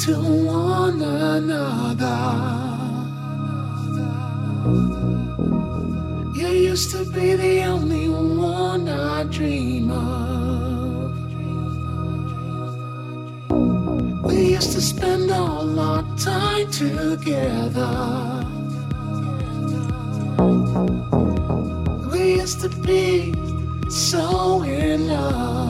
to one another. You used to be the only one I dream of. We used to spend all our time together. We used to be so in love.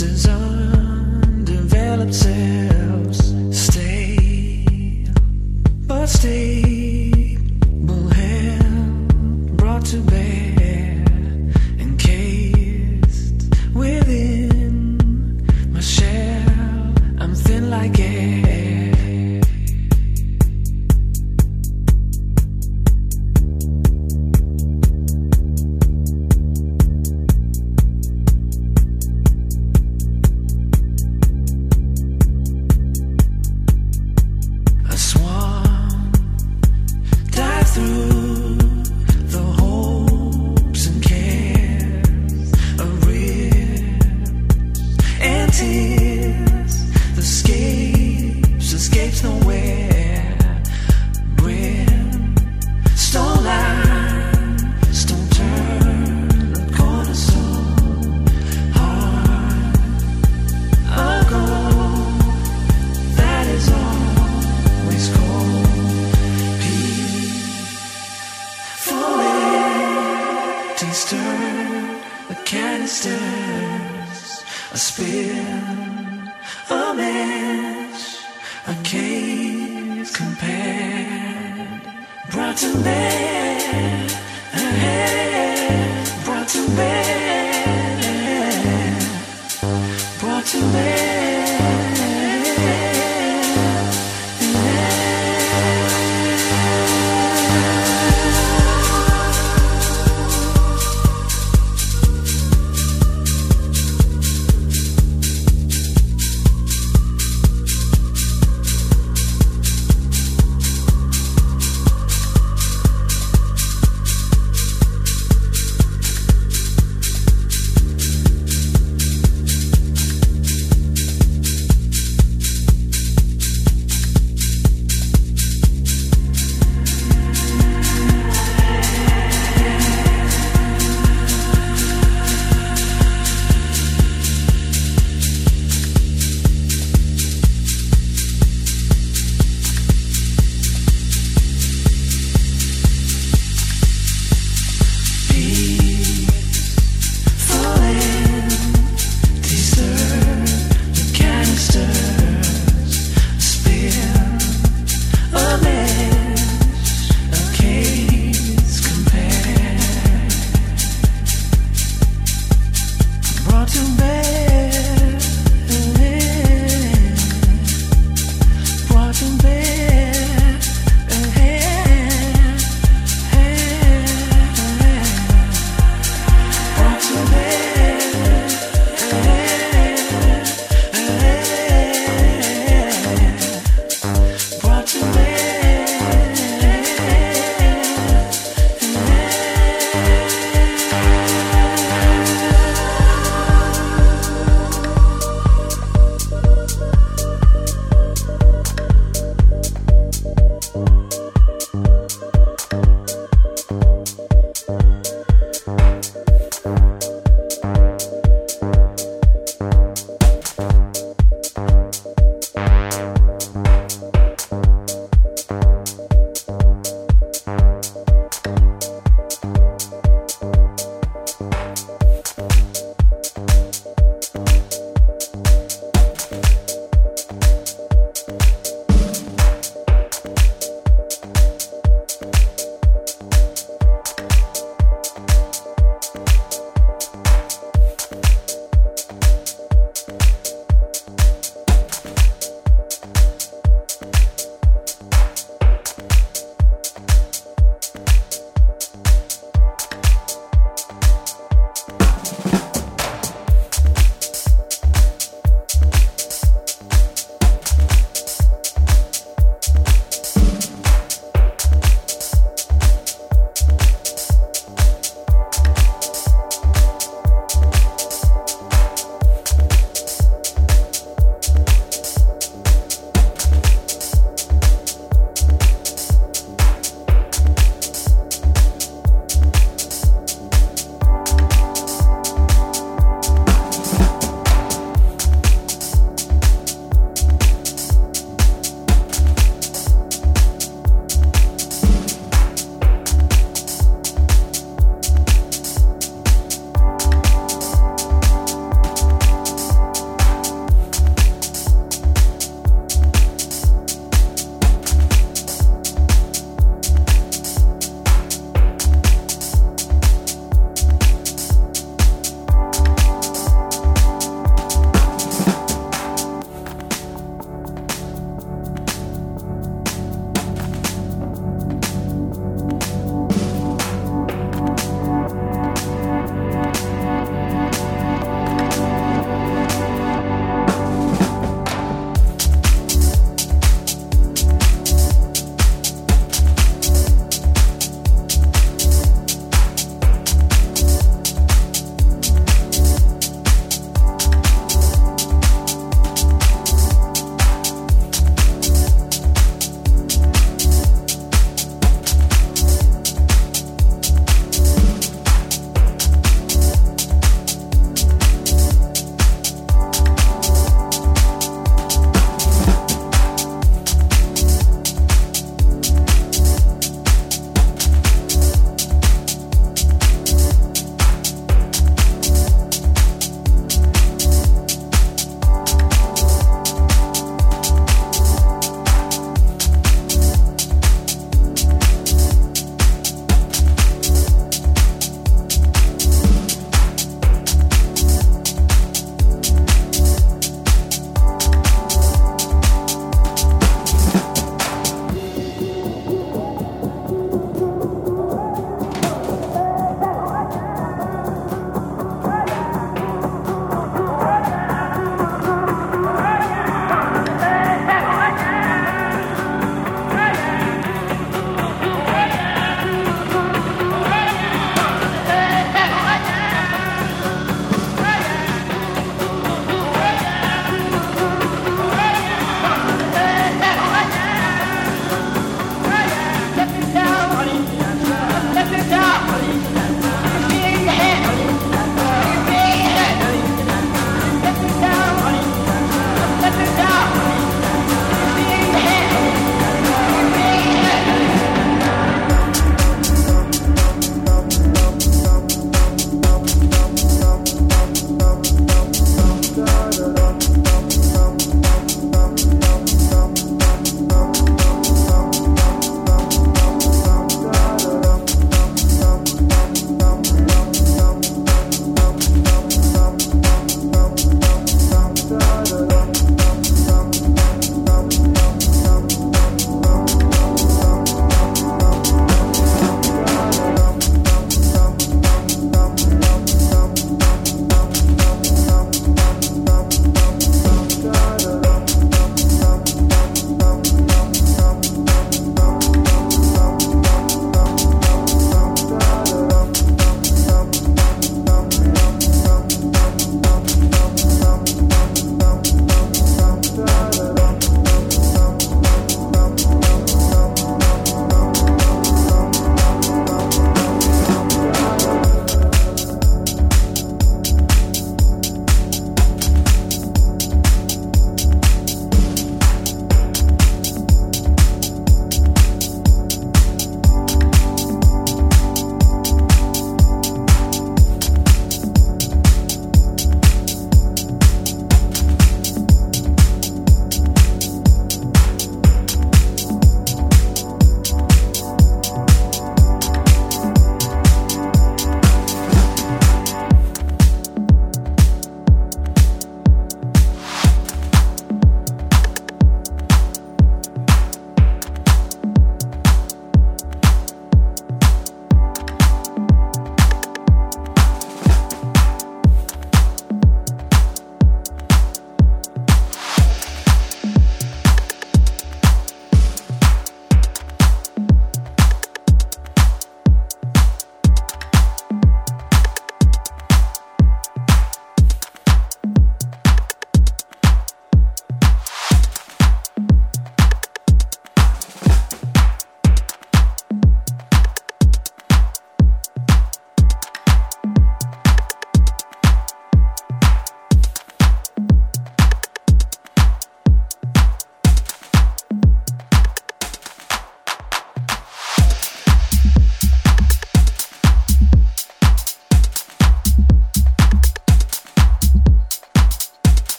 faces are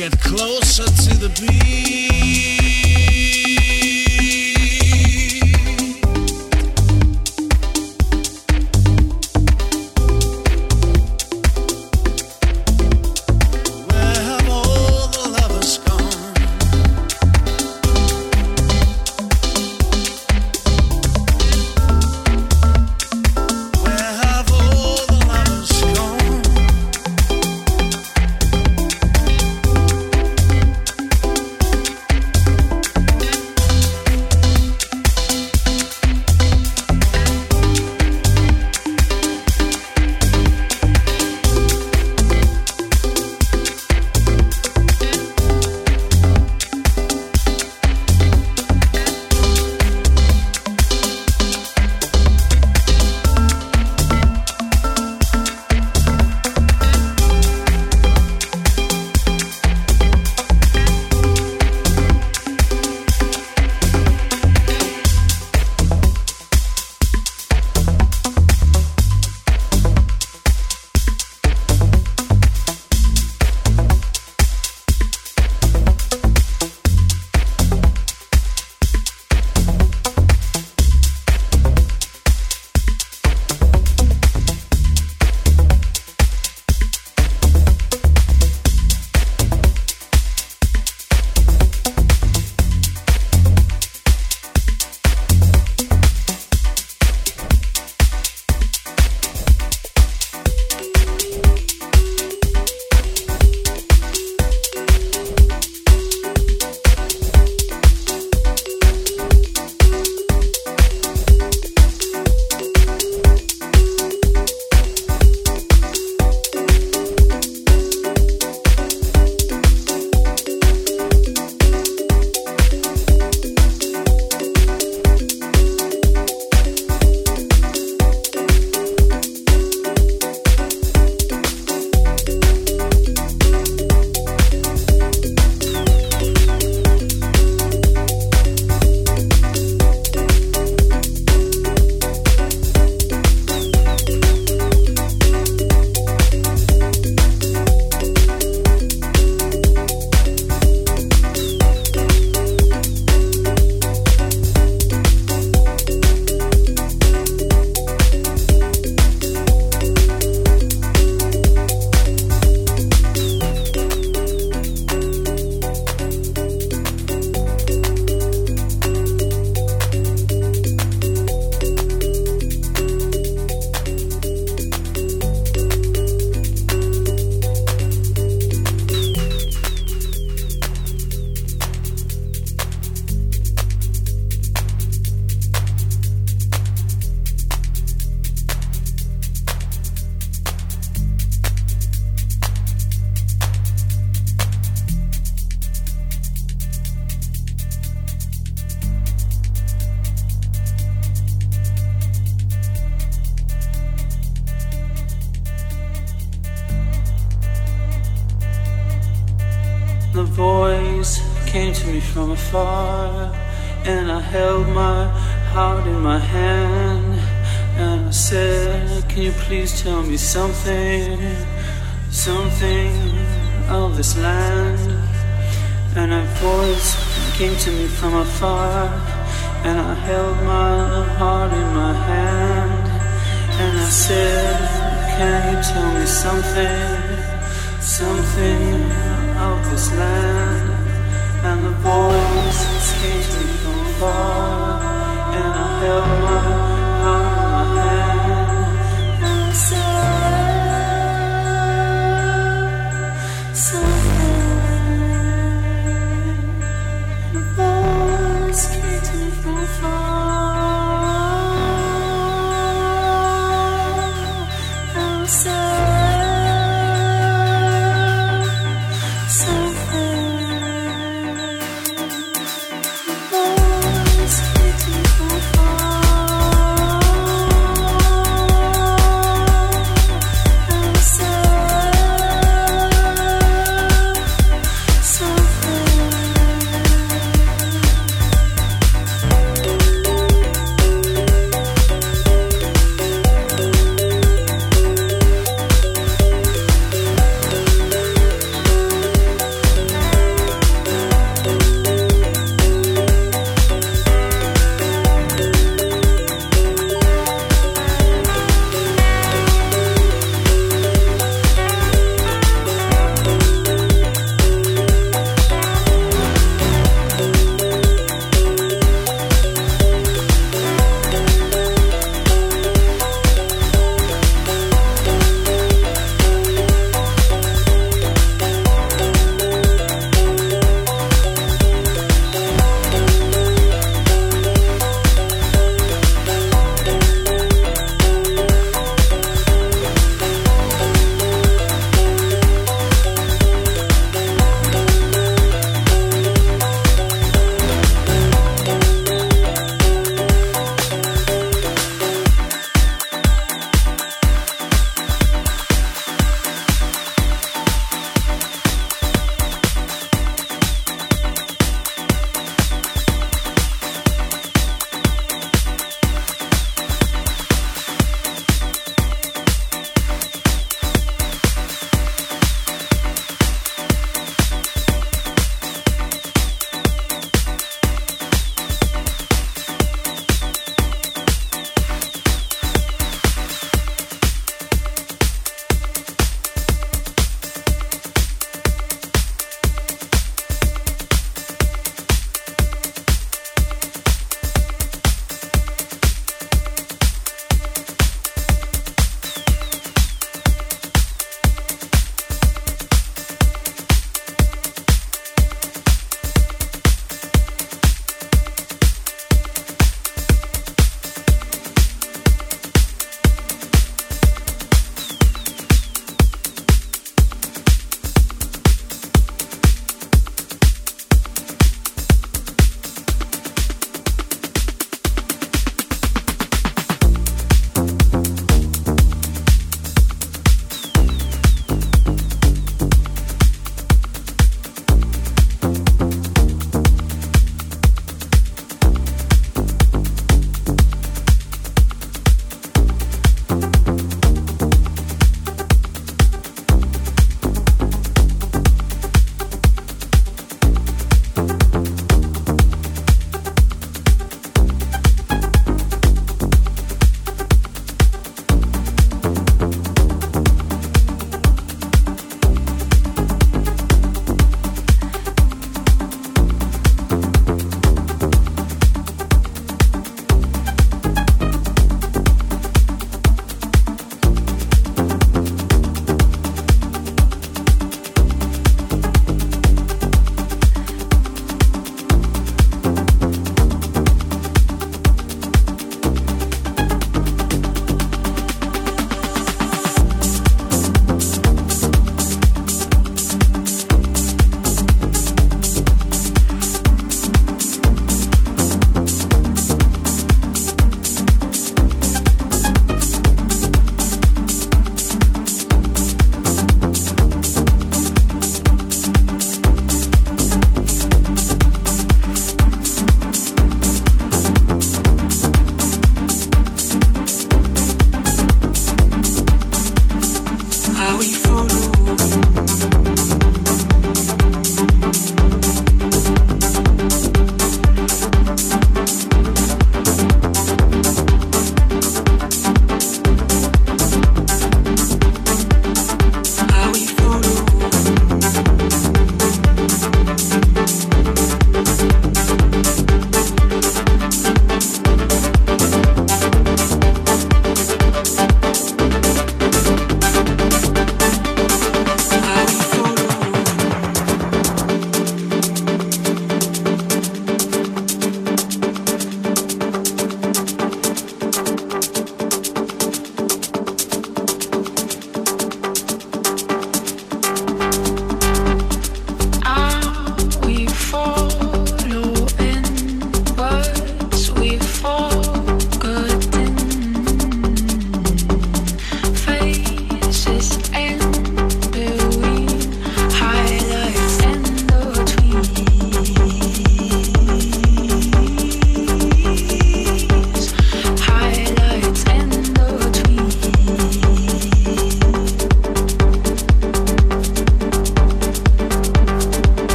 get closer to the beat. Something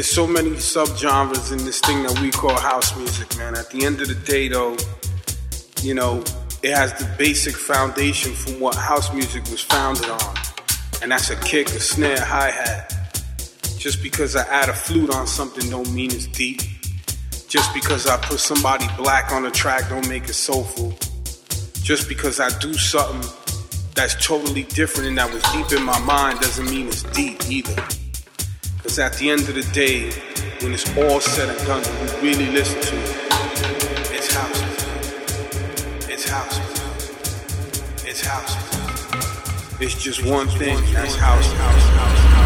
There's so many subgenres in this thing that we call house music, man. At the end of the day, though, you know, it has the basic foundation from what house music was founded on. And that's a kick, a snare, hi hat. Just because I add a flute on something don't mean it's deep. Just because I put somebody black on a track don't make it soulful. Just because I do something that's totally different and that was deep in my mind doesn't mean it's deep either. Because at the end of the day, when it's all said and done, we really listen to it. It's house. It's house. It's house. It's just one thing. That's house, house, house,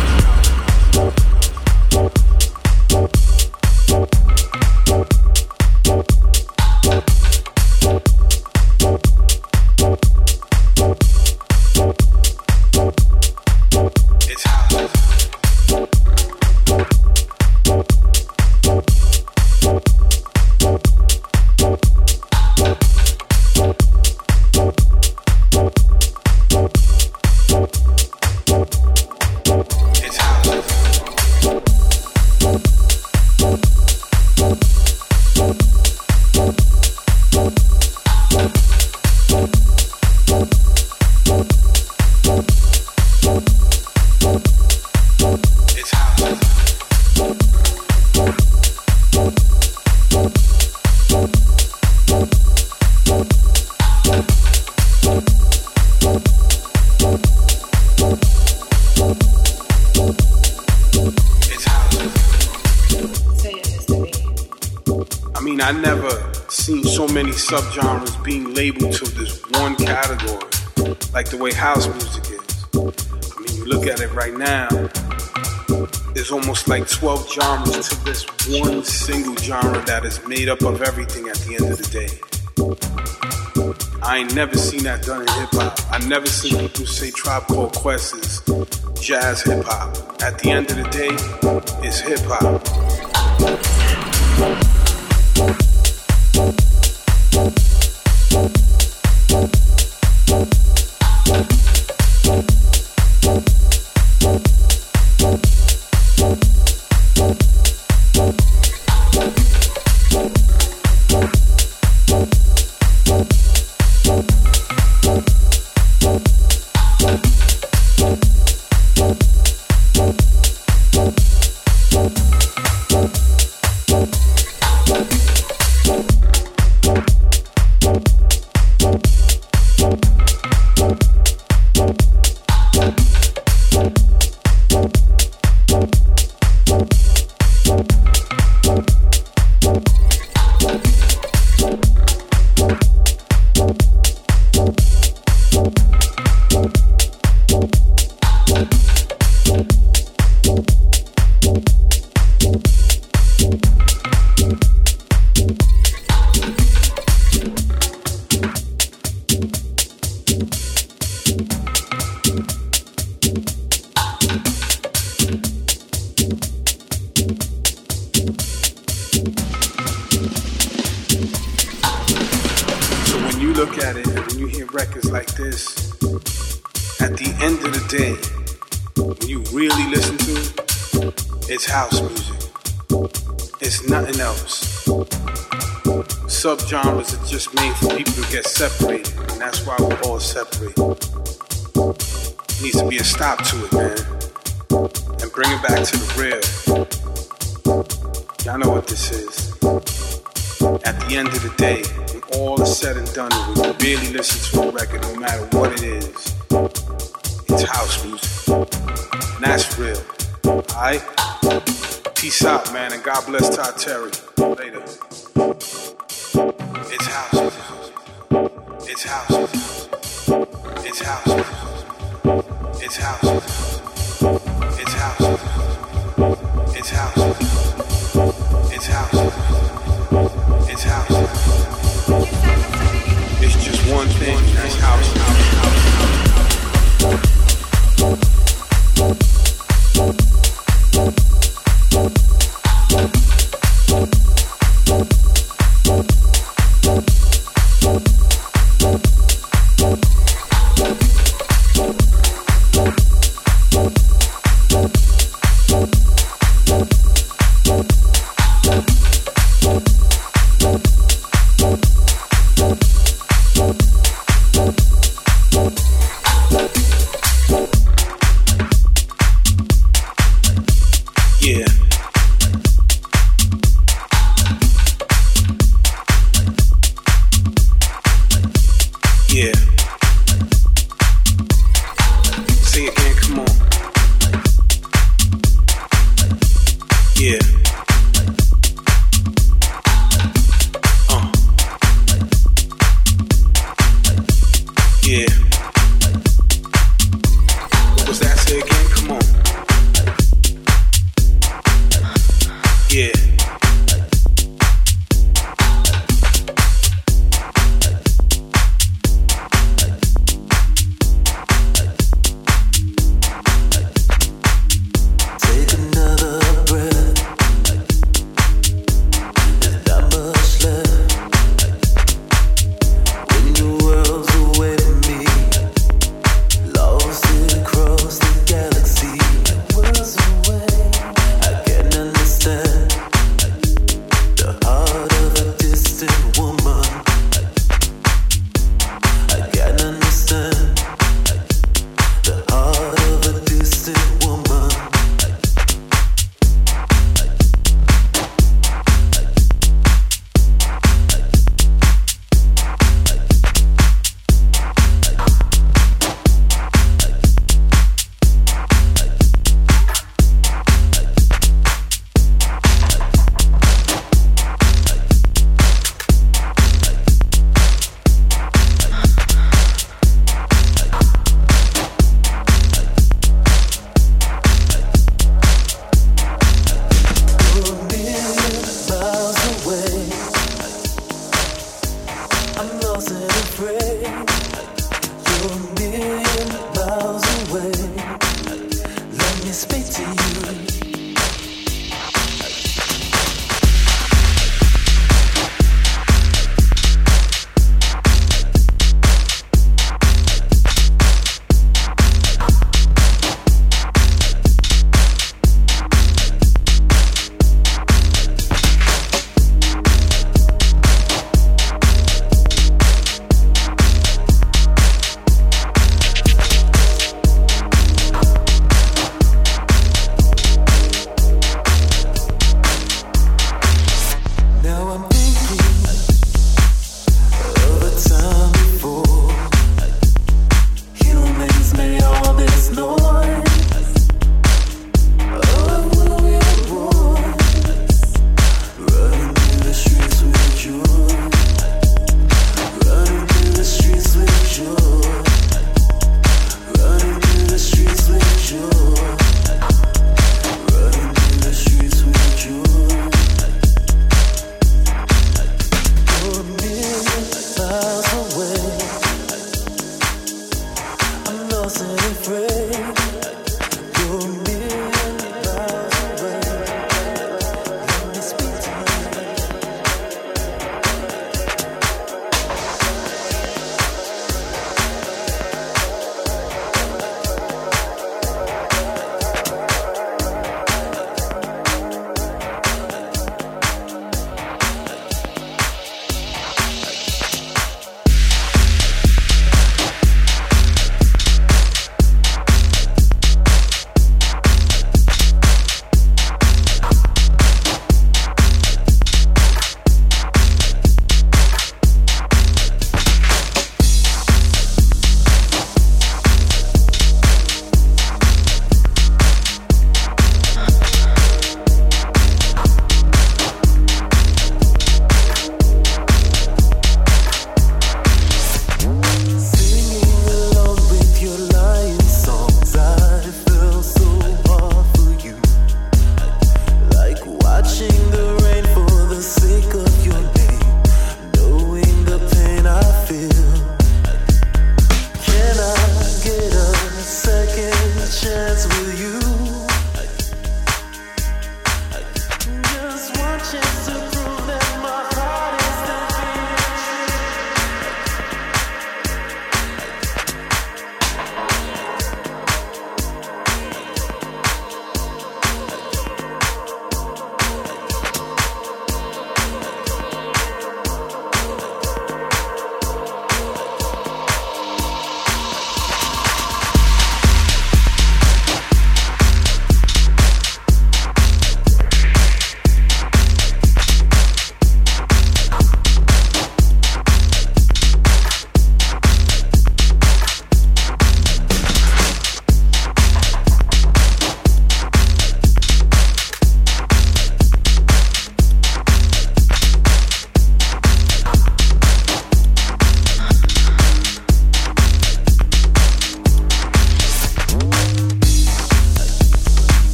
subgenres being labeled to this one category, like the way house music is. I mean, you look at it right now, there's almost like 12 genres to this one single genre that is made up of everything at the end of the day. I ain't never seen that done in hip hop. I never seen people say Tribe Called Quest is jazz hip hop. At the end of the day, it's hip hop. And God bless Todd Terry.